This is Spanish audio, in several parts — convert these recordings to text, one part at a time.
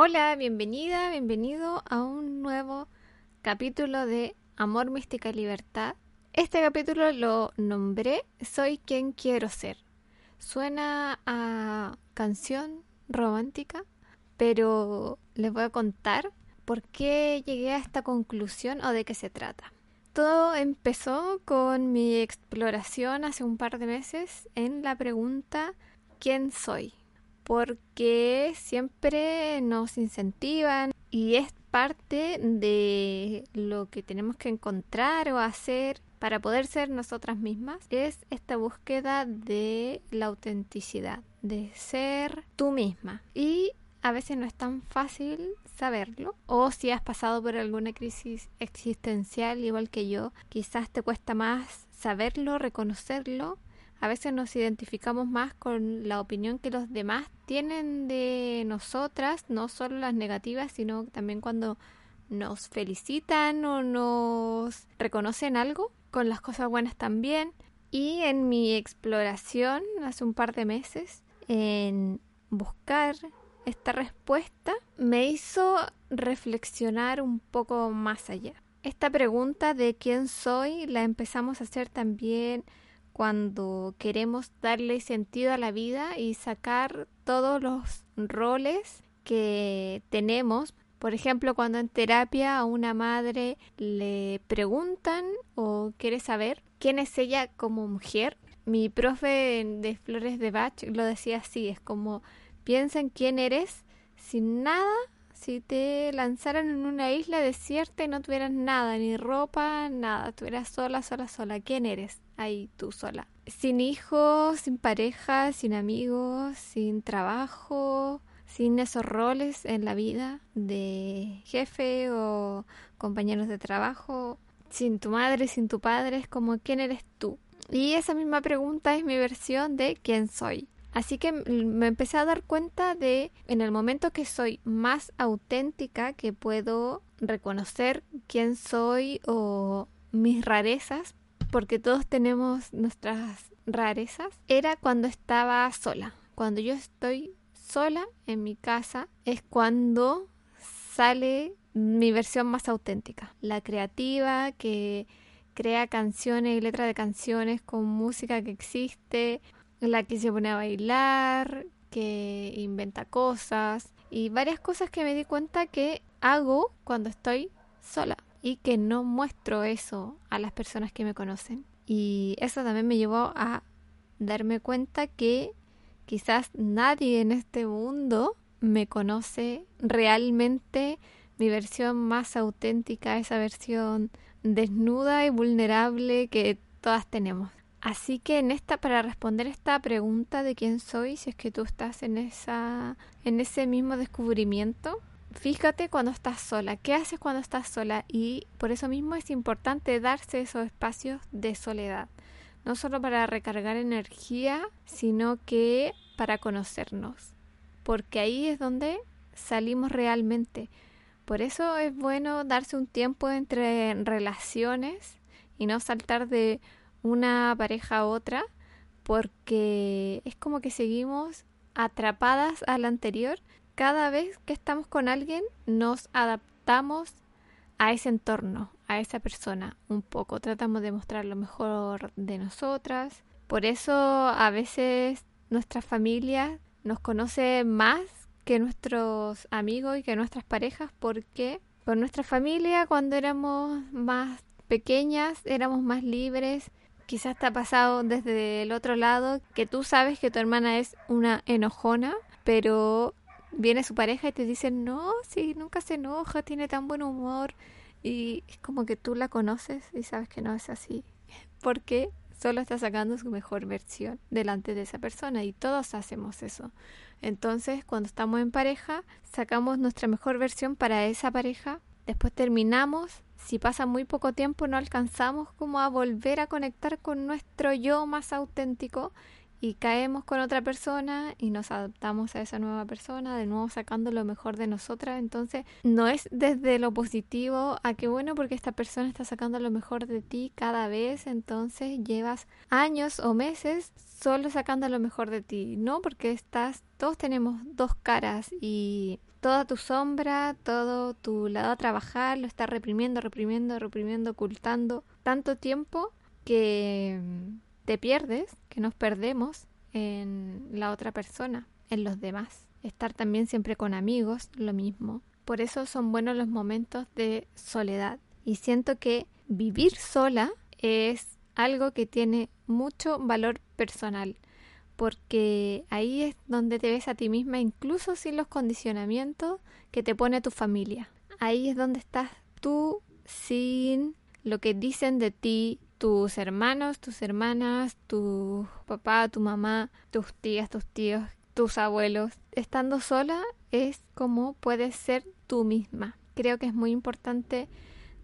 Hola, bienvenida, bienvenido a un nuevo capítulo de Amor, Mística Libertad. Este capítulo lo nombré Soy quien quiero ser. Suena a canción romántica, pero les voy a contar por qué llegué a esta conclusión o de qué se trata. Todo empezó con mi exploración hace un par de meses en la pregunta ¿quién soy? Porque siempre nos incentivan y es parte de lo que tenemos que encontrar o hacer para poder ser nosotras mismas es esta búsqueda de la autenticidad, de ser tú misma. Y a veces no es tan fácil saberlo. O si has pasado por alguna crisis existencial igual que yo, quizás te cuesta más saberlo, reconocerlo a veces nos identificamos más con la opinión que los demás tienen de nosotras, no solo las negativas, sino también cuando nos felicitan o nos reconocen algo, con las cosas buenas también. Y en mi exploración hace un par de meses, en buscar esta respuesta, me hizo reflexionar un poco más allá. Esta pregunta de quién soy la empezamos a hacer también cuando queremos darle sentido a la vida y sacar todos los roles que tenemos. Por ejemplo, cuando en terapia a una madre le preguntan o quiere saber quién es ella como mujer, mi profe de Flores de Bach lo decía así, es como piensa en quién eres sin nada, si te lanzaran en una isla desierta y no tuvieras nada, ni ropa, nada, estuvieras sola, sola, sola, ¿quién eres? Ahí tú sola. Sin hijos, sin pareja, sin amigos, sin trabajo, sin esos roles en la vida de jefe o compañeros de trabajo, sin tu madre, sin tu padre, como quién eres tú. Y esa misma pregunta es mi versión de quién soy. Así que me empecé a dar cuenta de en el momento que soy más auténtica, que puedo reconocer quién soy o mis rarezas, porque todos tenemos nuestras rarezas, era cuando estaba sola. Cuando yo estoy sola en mi casa es cuando sale mi versión más auténtica, la creativa que crea canciones y letras de canciones con música que existe, la que se pone a bailar, que inventa cosas. Y varias cosas que me di cuenta que hago cuando estoy sola que no muestro eso a las personas que me conocen. Y eso también me llevó a darme cuenta que quizás nadie en este mundo me conoce realmente mi versión más auténtica, esa versión desnuda y vulnerable que todas tenemos. Así que en esta para responder esta pregunta de quién soy, si es que tú estás en esa en ese mismo descubrimiento, fíjate cuando estás sola, qué haces cuando estás sola y por eso mismo es importante darse esos espacios de soledad, no solo para recargar energía, sino que para conocernos, porque ahí es donde salimos realmente. Por eso es bueno darse un tiempo entre relaciones y no saltar de una pareja a otra, porque es como que seguimos atrapadas a la anterior cada vez que estamos con alguien nos adaptamos a ese entorno, a esa persona un poco. Tratamos de mostrar lo mejor de nosotras. Por eso a veces nuestra familia nos conoce más que nuestros amigos y que nuestras parejas porque con nuestra familia cuando éramos más pequeñas éramos más libres. Quizás te ha pasado desde el otro lado que tú sabes que tu hermana es una enojona, pero viene su pareja y te dice, no, sí, nunca se enoja, tiene tan buen humor. Y es como que tú la conoces y sabes que no es así. Porque solo está sacando su mejor versión delante de esa persona y todos hacemos eso. Entonces, cuando estamos en pareja, sacamos nuestra mejor versión para esa pareja. Después terminamos. Si pasa muy poco tiempo, no alcanzamos como a volver a conectar con nuestro yo más auténtico y caemos con otra persona y nos adaptamos a esa nueva persona, de nuevo sacando lo mejor de nosotras. Entonces, no es desde lo positivo a que bueno, porque esta persona está sacando lo mejor de ti cada vez, entonces llevas años o meses solo sacando lo mejor de ti, no, porque estás, todos tenemos dos caras y toda tu sombra, todo tu lado a trabajar lo estás reprimiendo, reprimiendo, reprimiendo, ocultando tanto tiempo que te pierdes, que nos perdemos en la otra persona, en los demás. Estar también siempre con amigos, lo mismo. Por eso son buenos los momentos de soledad. Y siento que vivir sola es algo que tiene mucho valor personal, porque ahí es donde te ves a ti misma incluso sin los condicionamientos que te pone tu familia. Ahí es donde estás tú sin lo que dicen de ti tus hermanos, tus hermanas, tu papá, tu mamá, tus tías, tus tíos, tus abuelos. Estando sola es como puedes ser tú misma. Creo que es muy importante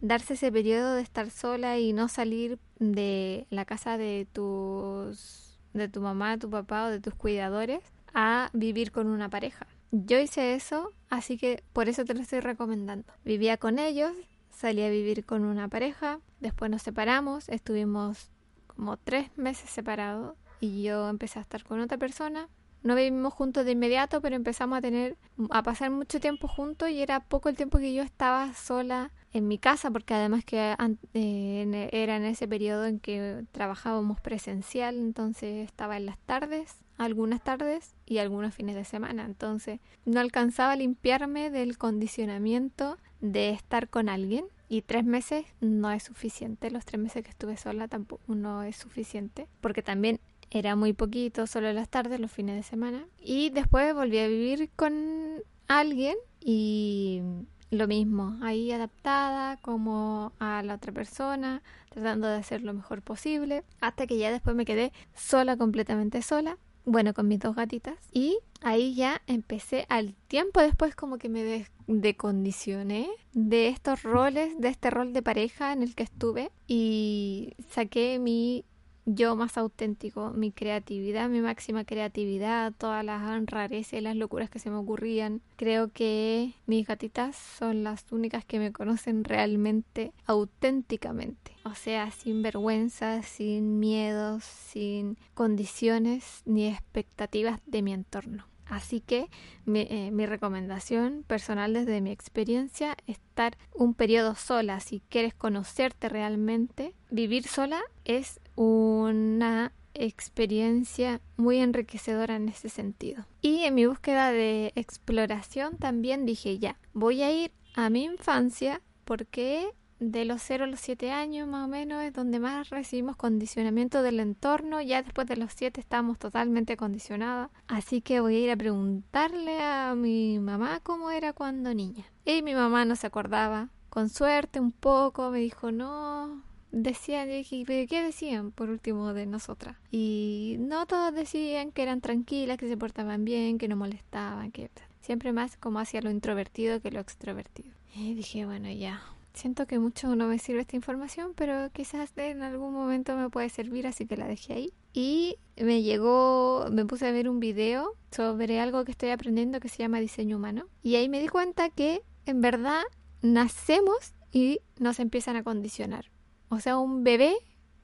darse ese periodo de estar sola y no salir de la casa de tus de tu mamá, tu papá o de tus cuidadores a vivir con una pareja. Yo hice eso, así que por eso te lo estoy recomendando. Vivía con ellos, salí a vivir con una pareja, después nos separamos, estuvimos como tres meses separados y yo empecé a estar con otra persona. No vivimos juntos de inmediato, pero empezamos a tener, a pasar mucho tiempo juntos y era poco el tiempo que yo estaba sola en mi casa, porque además que eh, era en ese periodo en que trabajábamos presencial, entonces estaba en las tardes, algunas tardes y algunos fines de semana, entonces no alcanzaba a limpiarme del condicionamiento de estar con alguien y tres meses no es suficiente, los tres meses que estuve sola tampoco no es suficiente, porque también era muy poquito, solo las tardes, los fines de semana, y después volví a vivir con alguien y lo mismo, ahí adaptada como a la otra persona, tratando de hacer lo mejor posible, hasta que ya después me quedé sola, completamente sola, bueno, con mis dos gatitas, y ahí ya empecé al tiempo después como que me decondicioné de estos roles, de este rol de pareja en el que estuve y saqué mi yo más auténtico, mi creatividad, mi máxima creatividad, todas las rarezas y las locuras que se me ocurrían. Creo que mis gatitas son las únicas que me conocen realmente auténticamente. O sea, sin vergüenza, sin miedos, sin condiciones ni expectativas de mi entorno. Así que eh, mi, recomendación personal desde mi experiencia, estar un periodo sola, si quieres conocerte realmente, vivir sola es una experiencia muy enriquecedora en ese sentido. Y en mi búsqueda de exploración también dije ya, voy a ir a mi infancia porque de los 0 a los 7 años más o menos es donde más recibimos condicionamiento del entorno. Ya después de los 7 estamos totalmente condicionadas. Así que voy a ir a preguntarle a mi mamá cómo era cuando niña. Y mi mamá no se acordaba. Con suerte un poco me dijo no. Decían, dije, ¿qué decían por último de nosotras? Y no todos decían que eran tranquilas, que se portaban bien, que no molestaban, que siempre más como hacia lo introvertido que lo extrovertido. Y dije, bueno, ya, Siento que mucho no me sirve esta información, pero quizás en algún momento me puede servir, así que la dejé ahí. Y me llegó, me puse a ver un video sobre algo que estoy aprendiendo que se llama diseño humano. Y ahí me di cuenta que en verdad nacemos y nos empiezan a condicionar. O sea, un bebé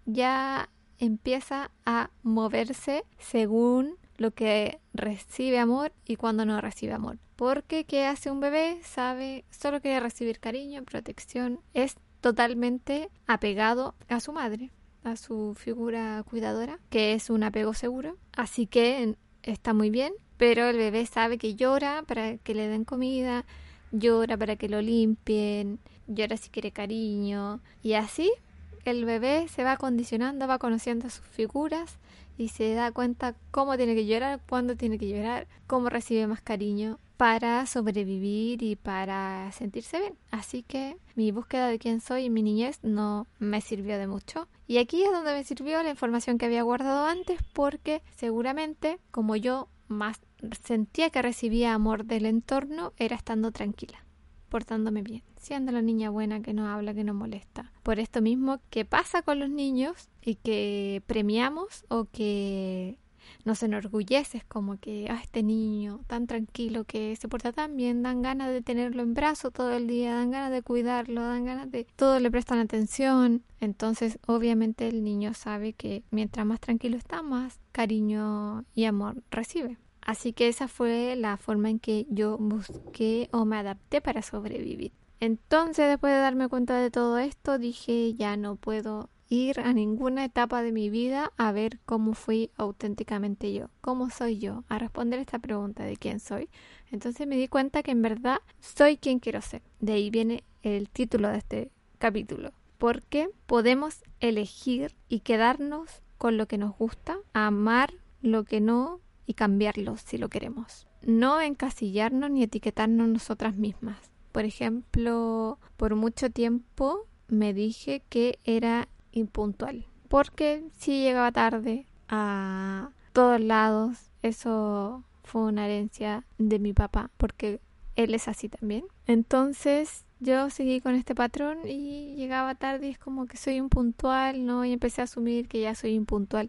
ya empieza a moverse según lo que recibe amor y cuando no recibe amor. Porque ¿qué hace un bebé? Sabe, solo quiere recibir cariño, protección, es totalmente apegado a su madre, a su figura cuidadora, que es un apego seguro. Así que está muy bien, pero el bebé sabe que llora para que le den comida, llora para que lo limpien, llora si quiere cariño y así el bebé se va condicionando, va conociendo sus figuras y se da cuenta cómo tiene que llorar, cuándo tiene que llorar, cómo recibe más cariño para sobrevivir y para sentirse bien. Así que mi búsqueda de quién soy en mi niñez no me sirvió de mucho. Y aquí es donde me sirvió la información que había guardado antes porque seguramente como yo más sentía que recibía amor del entorno era estando tranquila, portándome bien, siendo la niña buena que no habla, que no molesta. Por esto mismo que pasa con los niños y que premiamos o que nos enorgulleces como que, ah, este niño tan tranquilo que se porta tan bien, dan ganas de tenerlo en brazo todo el día, dan ganas de cuidarlo, dan ganas de... Todo le prestan atención. Entonces, obviamente el niño sabe que mientras más tranquilo está, más cariño y amor recibe. Así que esa fue la forma en que yo busqué o me adapté para sobrevivir. Entonces, después de darme cuenta de todo esto, dije, ya no puedo ir a ninguna etapa de mi vida a ver cómo fui auténticamente yo, cómo soy yo, a responder esta pregunta de quién soy. Entonces me di cuenta que en verdad soy quien quiero ser. De ahí viene el título de este capítulo, porque podemos elegir y quedarnos con lo que nos gusta, amar lo que no y cambiarlo si lo queremos. No encasillarnos ni etiquetarnos nosotras mismas. Por ejemplo, por mucho tiempo me dije que era impuntual, porque si llegaba tarde a todos lados, eso fue una herencia de mi papá, porque él es así también. Entonces yo seguí con este patrón y llegaba tarde y es como que soy impuntual, ¿no? Y empecé a asumir que ya soy impuntual.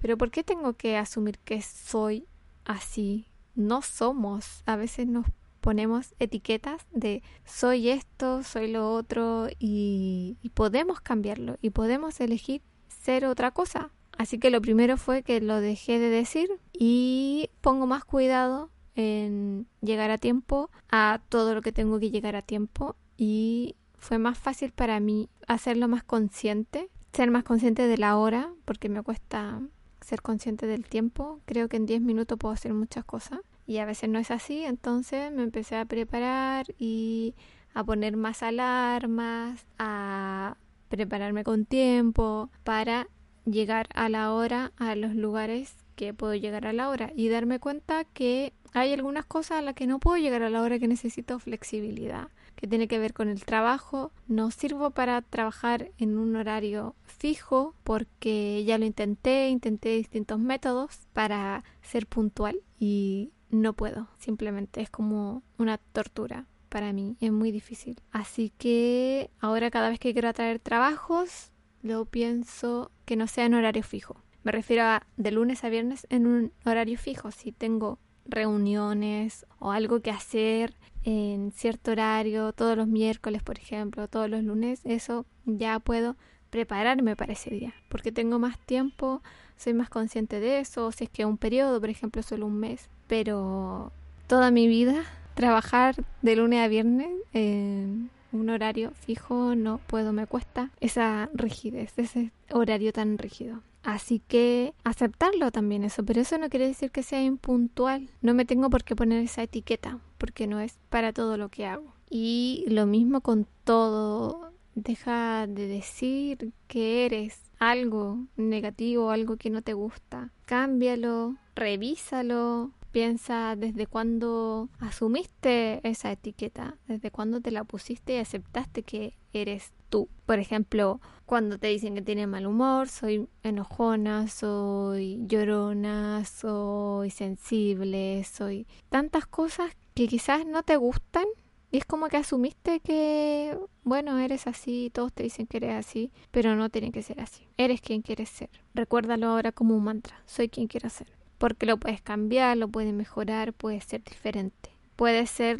Pero ¿por qué tengo que asumir que soy así? No somos. A veces nos ponemos etiquetas de soy esto, soy lo otro y, podemos cambiarlo y podemos elegir ser otra cosa. Así que lo primero fue que lo dejé de decir y pongo más cuidado en llegar a tiempo a todo lo que tengo que llegar a tiempo y fue más fácil para mí hacerlo más consciente, ser más consciente de la hora porque me cuesta ser consciente del tiempo. Creo que en 10 minutos puedo hacer muchas cosas y a veces no es así, entonces me empecé a preparar y a poner más alarmas, a prepararme con tiempo para llegar a la hora a los lugares que puedo llegar a la hora y darme cuenta que hay algunas cosas a las que no puedo llegar a la hora que necesito flexibilidad, que tiene que ver con el trabajo. No sirvo para trabajar en un horario fijo porque ya lo intenté, intenté distintos métodos para ser puntual y no puedo, simplemente es como una tortura para mí, es muy difícil. Así que ahora cada vez que quiero atraer trabajos, lo pienso que no sea en horario fijo. Me refiero a de lunes a viernes en un horario fijo. Si tengo reuniones o algo que hacer en cierto horario, todos los miércoles, por ejemplo, todos los lunes, eso ya puedo prepararme para ese día, porque tengo más tiempo, soy más consciente de eso, si es que un periodo, por ejemplo, solo un mes, pero toda mi vida trabajar de lunes a viernes en un horario fijo no puedo, me cuesta esa rigidez, ese horario tan rígido. Así que aceptarlo también eso, pero eso no quiere decir que sea impuntual. No me tengo por qué poner esa etiqueta, porque no es para todo lo que hago. Y lo mismo con todo. Deja de decir que eres algo negativo, algo que no te gusta. Cámbialo, revísalo, Piensa desde cuándo asumiste esa etiqueta, desde cuándo te la pusiste y aceptaste que eres tú. Por ejemplo, cuando te dicen que tienes mal humor, soy enojona, soy llorona, soy sensible, soy tantas cosas que quizás no te gustan y es como que asumiste que, bueno, eres así, todos te dicen que eres así, pero no tiene que ser así. Eres quien quieres ser. Recuérdalo ahora como un mantra. Soy quien quiero ser porque lo puedes cambiar, lo puedes mejorar, puede ser diferente. Puede ser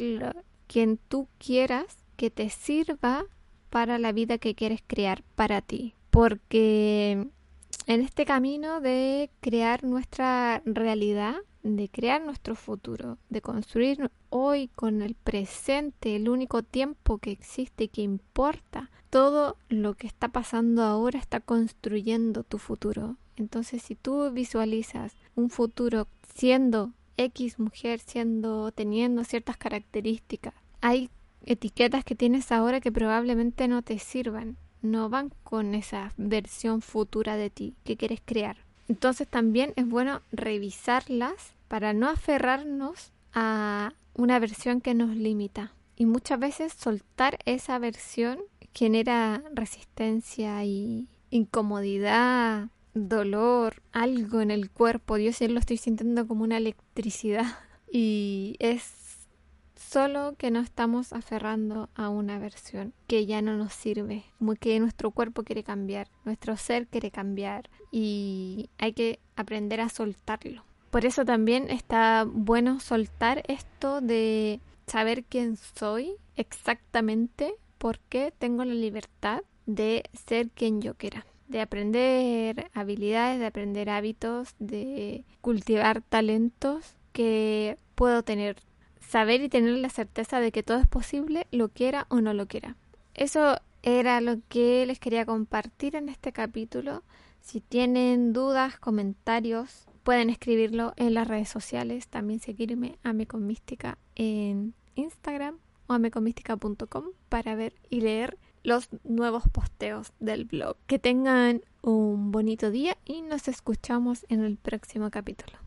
quien tú quieras que te sirva para la vida que quieres crear para ti. Porque en este camino de crear nuestra realidad, de crear nuestro futuro, de construir hoy con el presente, el único tiempo que existe y que importa, todo lo que está pasando ahora está construyendo tu futuro. Entonces, si tú visualizas un futuro siendo X mujer, siendo teniendo ciertas características, hay etiquetas que tienes ahora que probablemente no te sirvan, no van con esa versión futura de ti que quieres crear. Entonces también es bueno revisarlas para no aferrarnos a una versión que nos limita. Y muchas veces soltar esa versión genera resistencia y incomodidad dolor, algo en el cuerpo. Dios, ya lo estoy sintiendo como una electricidad. Y es solo que no estamos aferrando a una versión que ya no nos sirve, como que nuestro cuerpo quiere cambiar, nuestro ser quiere cambiar y hay que aprender a soltarlo. Por eso también está bueno soltar esto de saber quién soy exactamente, porque tengo la libertad de ser quien yo quiera, de aprender habilidades, de aprender hábitos, de cultivar talentos que puedo tener. Saber y tener la certeza de que todo es posible, lo quiera o no lo quiera. Eso era lo que les quería compartir en este capítulo. Si tienen dudas, comentarios, pueden escribirlo en las redes sociales. También seguirme a Mística en Instagram o a para ver y leer los nuevos posteos del blog. Que tengan un bonito día y nos escuchamos en el próximo capítulo.